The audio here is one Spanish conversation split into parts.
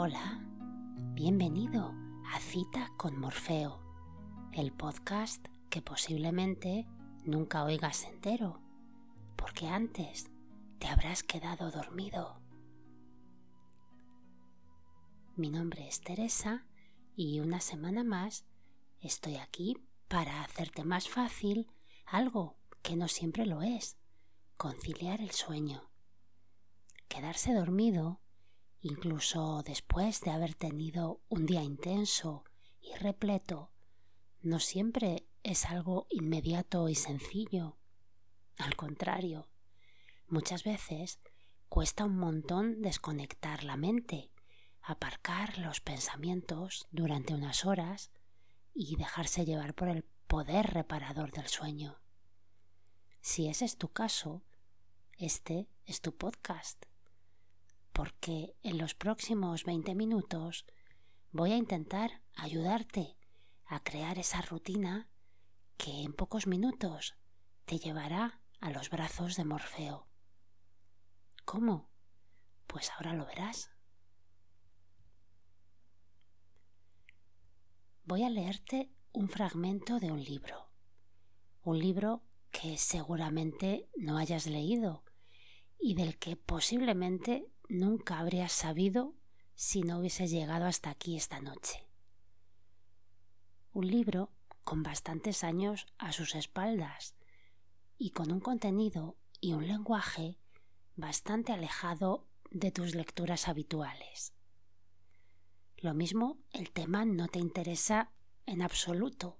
Hola, bienvenido a Cita con Morfeo, el podcast que posiblemente nunca oigas entero, porque antes te habrás quedado dormido. Mi nombre es Teresa y una semana más estoy aquí para hacerte más fácil algo que no siempre lo es, conciliar el sueño. Quedarse dormido incluso después de haber tenido un día intenso y repleto, no siempre es algo inmediato y sencillo. Al contrario, muchas veces cuesta un montón desconectar la mente, aparcar los pensamientos durante unas horas y dejarse llevar por el poder reparador del sueño. Si ese es tu caso, este es tu podcast porque en los próximos 20 minutos voy a intentar ayudarte a crear esa rutina que en pocos minutos te llevará a los brazos de Morfeo. ¿Cómo? Pues ahora lo verás. Voy a leerte un fragmento de un libro, un libro que seguramente no hayas leído y del que posiblemente nunca habrías sabido si no hubieses llegado hasta aquí esta noche. Un libro con bastantes años a sus espaldas y con un contenido y un lenguaje bastante alejado de tus lecturas habituales. Lo mismo el tema no te interesa en absoluto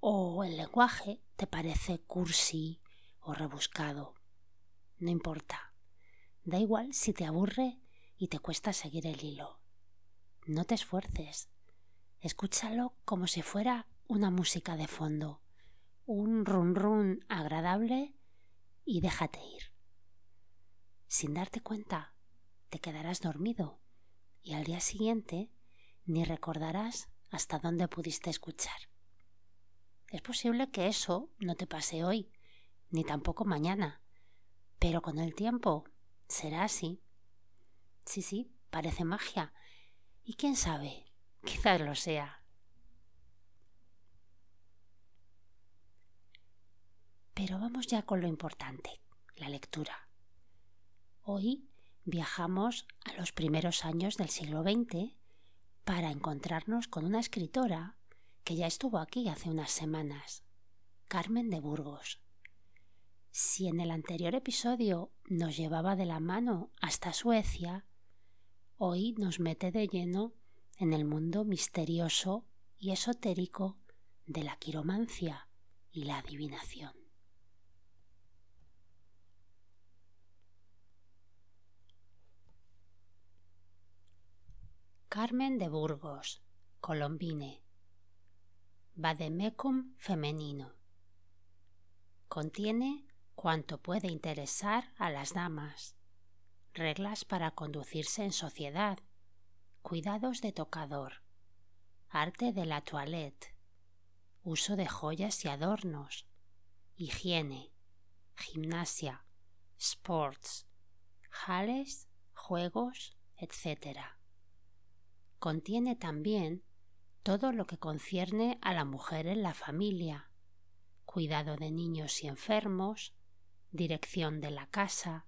o el lenguaje te parece cursi o rebuscado. No importa. Da igual si te aburre y te cuesta seguir el hilo. No te esfuerces. Escúchalo como si fuera una música de fondo, un run run agradable y déjate ir. Sin darte cuenta, te quedarás dormido y al día siguiente ni recordarás hasta dónde pudiste escuchar. Es posible que eso no te pase hoy, ni tampoco mañana, pero con el tiempo ¿Será así? Sí, sí, parece magia. Y quién sabe, quizás lo sea. Pero vamos ya con lo importante, la lectura. Hoy viajamos a los primeros años del siglo XX para encontrarnos con una escritora que ya estuvo aquí hace unas semanas, Carmen de Burgos. Si en el anterior episodio nos llevaba de la mano hasta Suecia, hoy nos mete de lleno en el mundo misterioso y esotérico de la quiromancia y la adivinación. Carmen de Burgos, Colombine. Vademecum femenino. Contiene cuanto puede interesar a las damas, reglas para conducirse en sociedad, cuidados de tocador, arte de la toilette, uso de joyas y adornos, higiene, gimnasia, sports, jales, juegos, etc. Contiene también todo lo que concierne a la mujer en la familia, cuidado de niños y enfermos, dirección de la casa,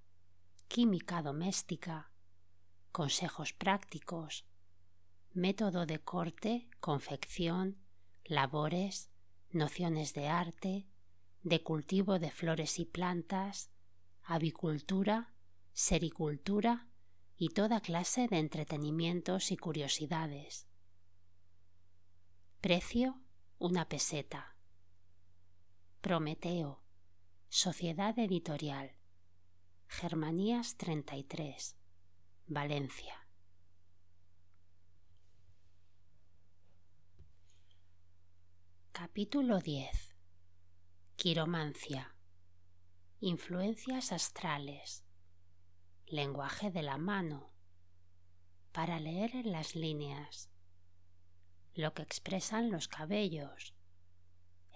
química doméstica, consejos prácticos, método de corte, confección, labores, nociones de arte, de cultivo de flores y plantas, avicultura, sericultura y toda clase de entretenimientos y curiosidades. Precio una peseta. Prometeo Sociedad Editorial. Germanías 33. Valencia. Capítulo 10. Quiromancia. Influencias astrales. Lenguaje de la mano. Para leer en las líneas. Lo que expresan los cabellos.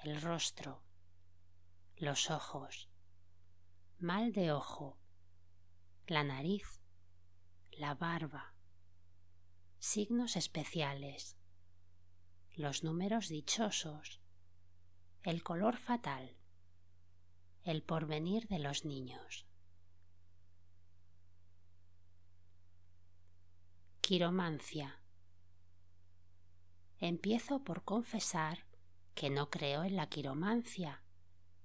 El rostro los ojos, mal de ojo, la nariz, la barba, signos especiales, los números dichosos, el color fatal, el porvenir de los niños. Quiromancia. Empiezo por confesar que no creo en la quiromancia,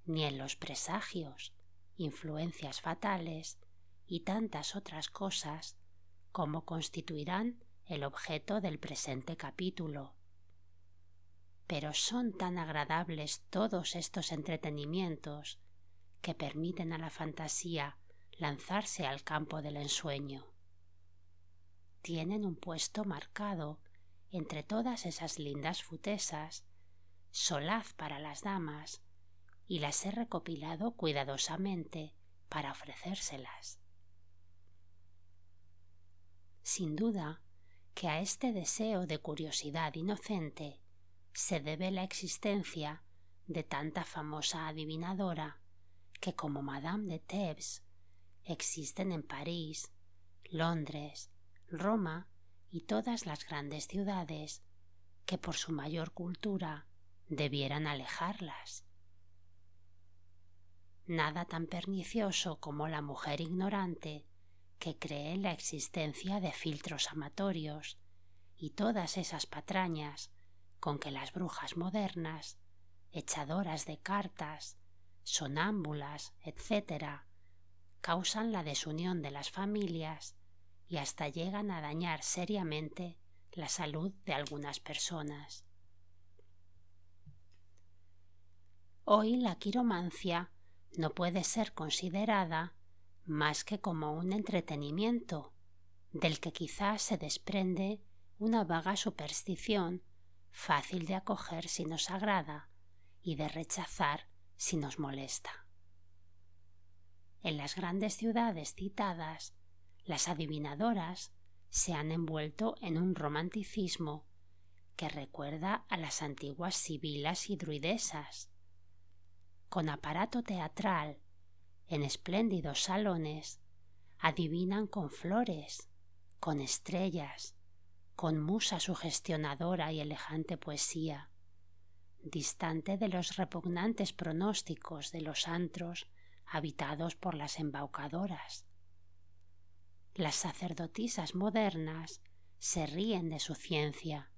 ni en los presagios, influencias fatales y tantas otras cosas como constituirán el objeto del presente capítulo. Pero son tan agradables todos estos entretenimientos que permiten a la fantasía lanzarse al campo del ensueño. Tienen un puesto marcado entre todas esas lindas futesas, solaz para las damas, y las he recopilado cuidadosamente para ofrecérselas. Sin duda que a este deseo de curiosidad inocente se debe la existencia de tanta famosa adivinadora que como Madame de Thebes existen en París, Londres, Roma y todas las grandes ciudades que por su mayor cultura debieran alejarlas. Nada tan pernicioso como la mujer ignorante que cree en la existencia de filtros amatorios y todas esas patrañas con que las brujas modernas, echadoras de cartas, sonámbulas, etc., causan la desunión de las familias y hasta llegan a dañar seriamente la salud de algunas personas. Hoy la quiromancia no puede ser considerada más que como un entretenimiento del que quizás se desprende una vaga superstición fácil de acoger si nos agrada y de rechazar si nos molesta. En las grandes ciudades citadas, las adivinadoras se han envuelto en un romanticismo que recuerda a las antiguas sibilas y druidesas. Con aparato teatral en espléndidos salones, adivinan con flores, con estrellas, con musa sugestionadora y elegante poesía, distante de los repugnantes pronósticos de los antros habitados por las embaucadoras. Las sacerdotisas modernas se ríen de su ciencia,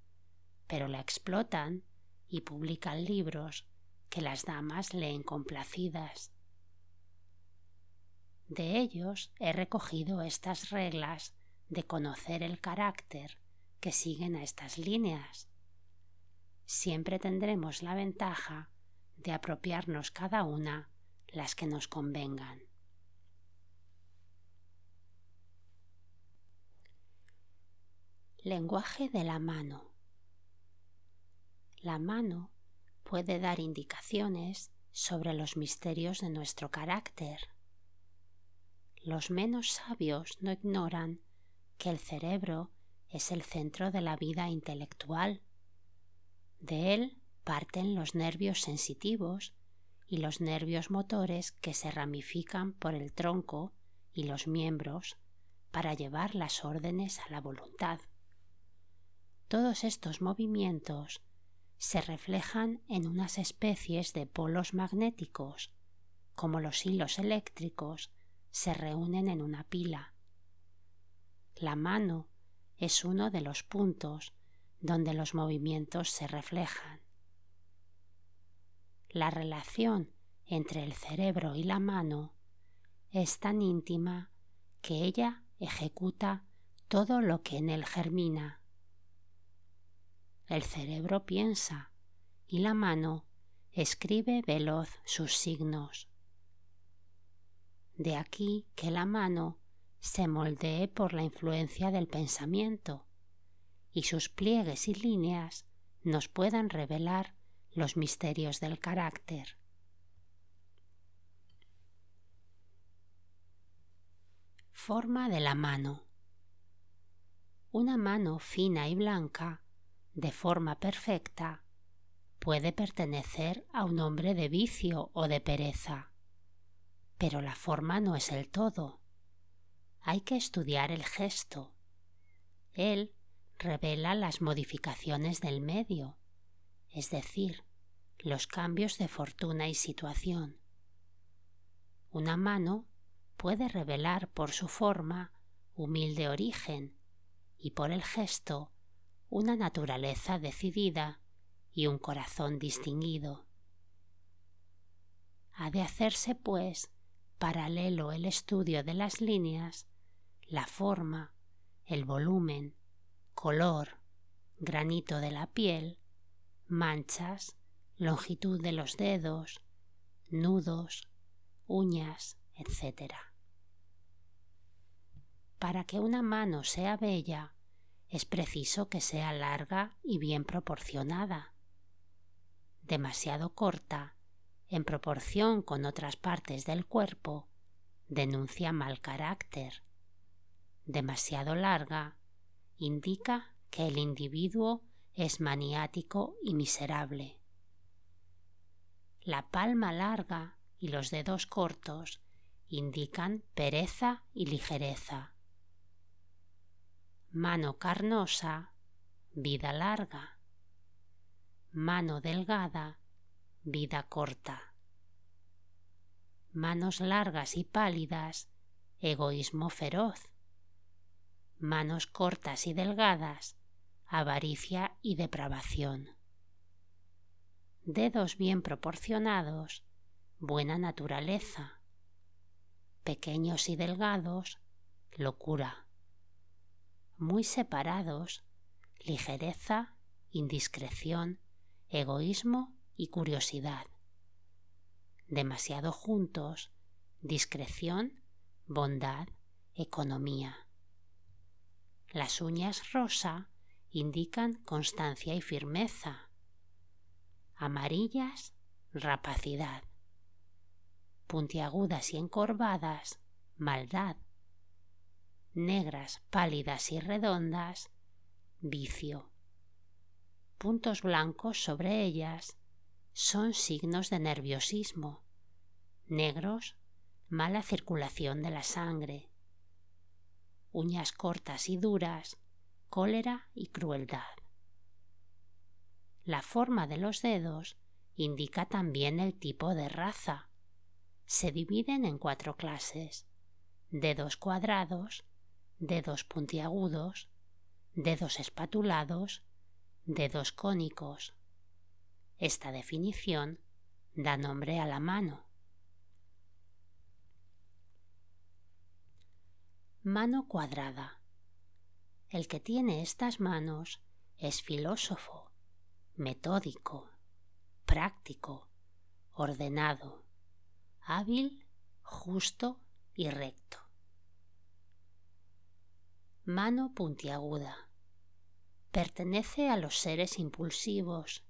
pero la explotan y publican libros que las damas leen complacidas de ellos he recogido estas reglas de conocer el carácter que siguen a estas líneas. Siempre tendremos la ventaja de apropiarnos cada una las que nos convengan. Lenguaje de la mano. La mano puede dar indicaciones sobre los misterios de nuestro carácter los menos sabios no ignoran que el cerebro es el centro de la vida intelectual. De él parten los nervios sensitivos y los nervios motores que se ramifican por el tronco y los miembros para llevar las órdenes a la voluntad. Todos estos movimientos se reflejan en unas especies de polos magnéticos, como los hilos eléctricos se reúnen en una pila. La mano es uno de los puntos donde los movimientos se reflejan. La relación entre el cerebro y la mano es tan íntima que ella ejecuta todo lo que en él germina. El cerebro piensa y la mano escribe veloz sus signos. De aquí que la mano se moldee por la influencia del pensamiento y sus pliegues y líneas nos puedan revelar los misterios del carácter. Forma de la mano. Una mano fina y blanca, de forma perfecta, puede pertenecer a un hombre de vicio o de pereza pero la forma no es el todo. Hay que estudiar el gesto. Él revela las modificaciones del medio, es decir, los cambios de fortuna y situación. Una mano puede revelar por su forma humilde origen y por el gesto una naturaleza decidida y un corazón distinguido. Ha de hacerse, pues, paralelo el estudio de las líneas, la forma, el volumen, color, granito de la piel, manchas, longitud de los dedos, nudos, uñas, etc. Para que una mano sea bella, es preciso que sea larga y bien proporcionada. Demasiado corta, en proporción con otras partes del cuerpo, denuncia mal carácter. Demasiado larga, indica que el individuo es maniático y miserable. La palma larga y los dedos cortos indican pereza y ligereza. Mano carnosa, vida larga. Mano delgada, vida corta. Manos largas y pálidas, egoísmo feroz manos cortas y delgadas, avaricia y depravación. Dedos bien proporcionados, buena naturaleza. Pequeños y delgados, locura. Muy separados, ligereza, indiscreción, egoísmo y curiosidad. Demasiado juntos, discreción, bondad, economía. Las uñas rosa indican constancia y firmeza. Amarillas, rapacidad. Puntiagudas y encorvadas, maldad. Negras, pálidas y redondas, vicio. Puntos blancos sobre ellas son signos de nerviosismo. Negros, mala circulación de la sangre uñas cortas y duras, cólera y crueldad. La forma de los dedos indica también el tipo de raza. Se dividen en cuatro clases. Dedos cuadrados, dedos puntiagudos, dedos espatulados, dedos cónicos. Esta definición da nombre a la mano. Mano cuadrada. El que tiene estas manos es filósofo, metódico, práctico, ordenado, hábil, justo y recto. Mano puntiaguda. Pertenece a los seres impulsivos,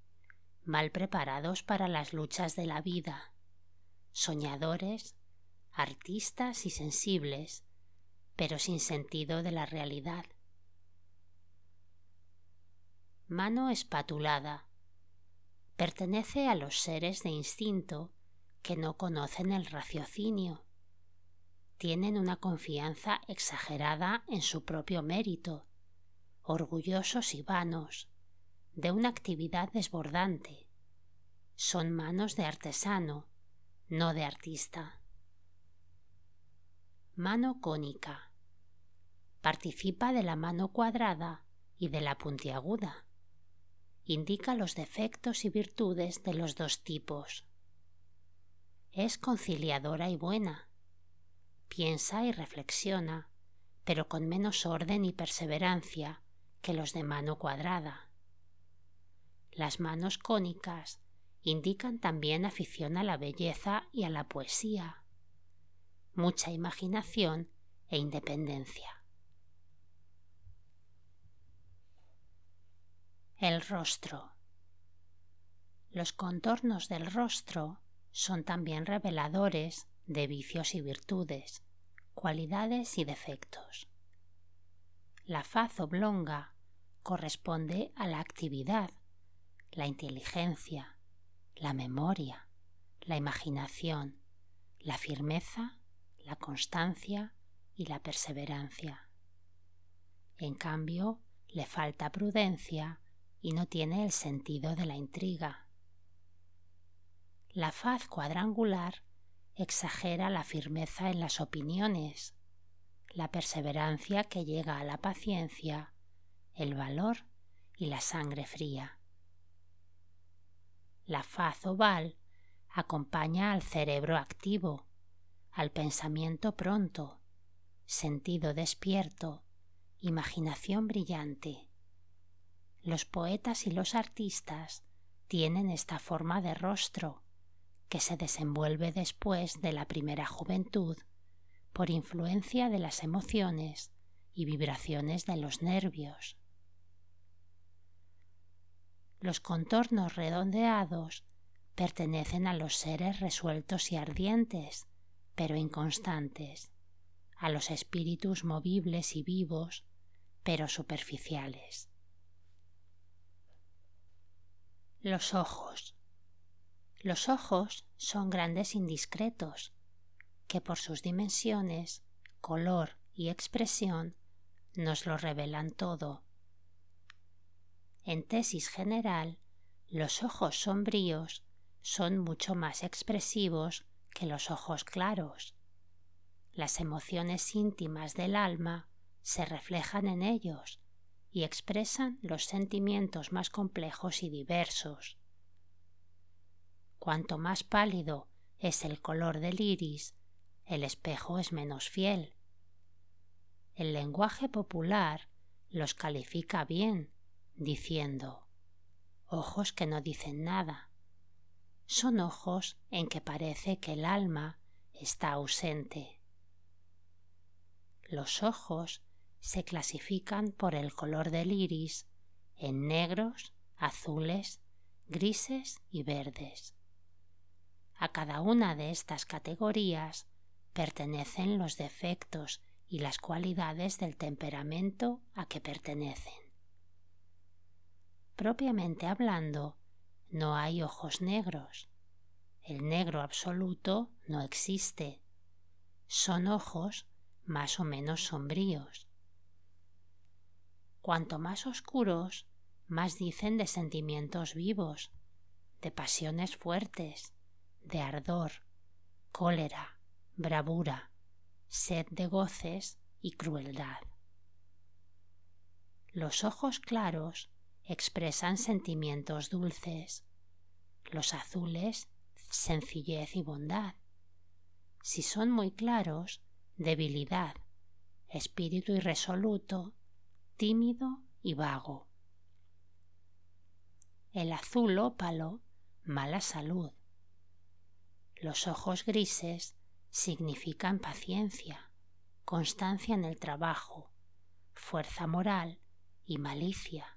mal preparados para las luchas de la vida, soñadores, artistas y sensibles, pero sin sentido de la realidad. Mano espatulada. Pertenece a los seres de instinto que no conocen el raciocinio. Tienen una confianza exagerada en su propio mérito, orgullosos y vanos, de una actividad desbordante. Son manos de artesano, no de artista. Mano cónica participa de la mano cuadrada y de la puntiaguda. Indica los defectos y virtudes de los dos tipos. Es conciliadora y buena. Piensa y reflexiona, pero con menos orden y perseverancia que los de mano cuadrada. Las manos cónicas indican también afición a la belleza y a la poesía, mucha imaginación e independencia. El rostro. Los contornos del rostro son también reveladores de vicios y virtudes, cualidades y defectos. La faz oblonga corresponde a la actividad, la inteligencia, la memoria, la imaginación, la firmeza, la constancia y la perseverancia. En cambio, le falta prudencia y no tiene el sentido de la intriga. La faz cuadrangular exagera la firmeza en las opiniones, la perseverancia que llega a la paciencia, el valor y la sangre fría. La faz oval acompaña al cerebro activo, al pensamiento pronto, sentido despierto, imaginación brillante. Los poetas y los artistas tienen esta forma de rostro que se desenvuelve después de la primera juventud por influencia de las emociones y vibraciones de los nervios. Los contornos redondeados pertenecen a los seres resueltos y ardientes, pero inconstantes, a los espíritus movibles y vivos, pero superficiales. Los ojos. Los ojos son grandes indiscretos, que por sus dimensiones, color y expresión nos lo revelan todo. En tesis general, los ojos sombríos son mucho más expresivos que los ojos claros. Las emociones íntimas del alma se reflejan en ellos y expresan los sentimientos más complejos y diversos. Cuanto más pálido es el color del iris, el espejo es menos fiel. El lenguaje popular los califica bien, diciendo ojos que no dicen nada son ojos en que parece que el alma está ausente. Los ojos se clasifican por el color del iris en negros, azules, grises y verdes. A cada una de estas categorías pertenecen los defectos y las cualidades del temperamento a que pertenecen. Propiamente hablando, no hay ojos negros. El negro absoluto no existe. Son ojos más o menos sombríos. Cuanto más oscuros, más dicen de sentimientos vivos, de pasiones fuertes, de ardor, cólera, bravura, sed de goces y crueldad. Los ojos claros expresan sentimientos dulces, los azules sencillez y bondad. Si son muy claros, debilidad, espíritu irresoluto, tímido y vago. El azul ópalo, mala salud. Los ojos grises significan paciencia, constancia en el trabajo, fuerza moral y malicia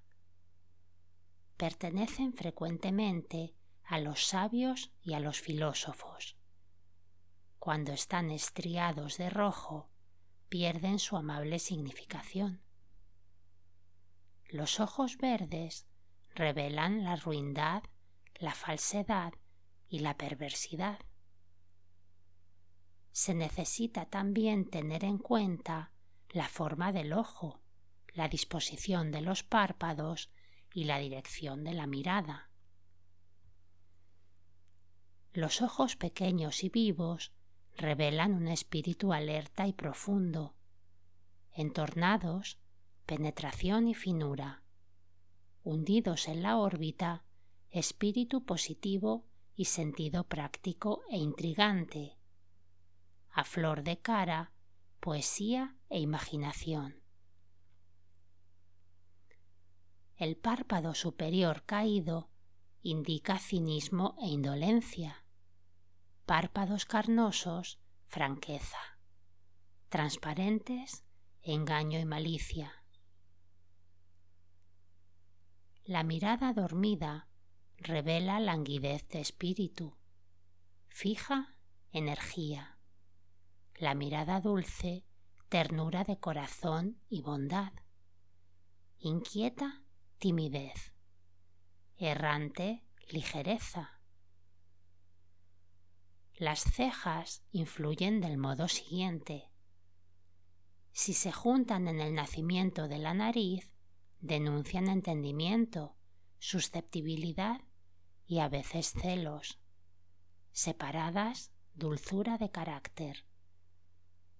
pertenecen frecuentemente a los sabios y a los filósofos. Cuando están estriados de rojo, pierden su amable significación. Los ojos verdes revelan la ruindad, la falsedad y la perversidad. Se necesita también tener en cuenta la forma del ojo, la disposición de los párpados y la dirección de la mirada. Los ojos pequeños y vivos revelan un espíritu alerta y profundo, entornados, penetración y finura, hundidos en la órbita, espíritu positivo y sentido práctico e intrigante, a flor de cara, poesía e imaginación. El párpado superior caído indica cinismo e indolencia. Párpados carnosos, franqueza. Transparentes, engaño y malicia. La mirada dormida revela languidez de espíritu, fija energía. La mirada dulce, ternura de corazón y bondad. Inquieta timidez, errante, ligereza. Las cejas influyen del modo siguiente. Si se juntan en el nacimiento de la nariz, denuncian entendimiento, susceptibilidad y a veces celos. Separadas, dulzura de carácter.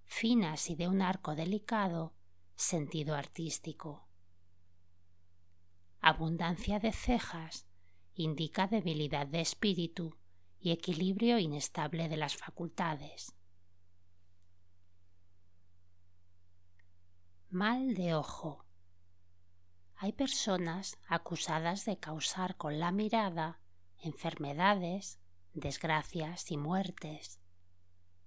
Finas y de un arco delicado, sentido artístico. Abundancia de cejas indica debilidad de espíritu y equilibrio inestable de las facultades. Mal de ojo. Hay personas acusadas de causar con la mirada enfermedades, desgracias y muertes.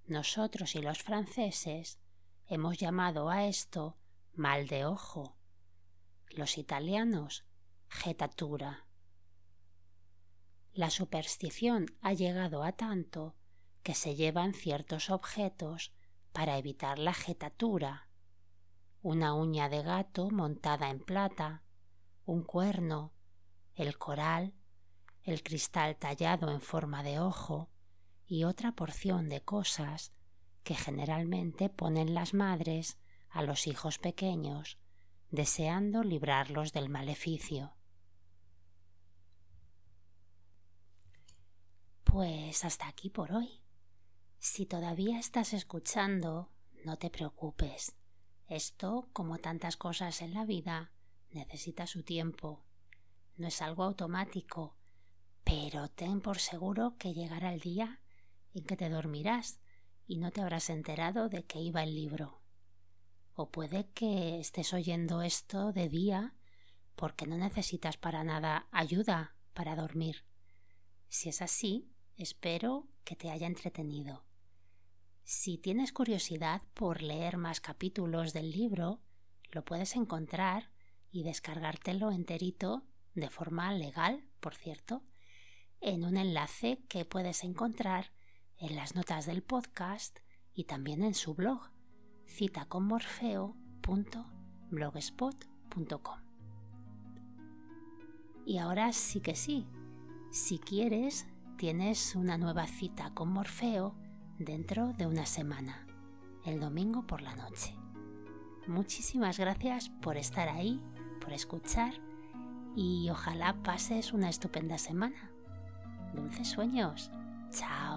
Nosotros y los franceses hemos llamado a esto mal de ojo. Los italianos getatura. La superstición ha llegado a tanto que se llevan ciertos objetos para evitar la jetatura. Una uña de gato montada en plata, un cuerno, el coral, el cristal tallado en forma de ojo y otra porción de cosas que generalmente ponen las madres a los hijos pequeños, deseando librarlos del maleficio. Pues hasta aquí por hoy. Si todavía estás escuchando, no te preocupes. Esto, como tantas cosas en la vida, necesita su tiempo. No es algo automático, pero ten por seguro que llegará el día en que te dormirás y no te habrás enterado de que iba el libro. O puede que estés oyendo esto de día porque no necesitas para nada ayuda para dormir. Si es así, espero que te haya entretenido. Si tienes curiosidad por leer más capítulos del libro, lo puedes encontrar y descargártelo enterito de forma legal, por cierto, en un enlace que puedes encontrar en las notas del podcast y también en su blog citaconmorfeo.blogspot.com. Y ahora sí que sí, si quieres, tienes una nueva cita con Morfeo dentro de una semana, el domingo por la noche. Muchísimas gracias por estar ahí, por escuchar y ojalá pases una estupenda semana. Dulces sueños. Chao.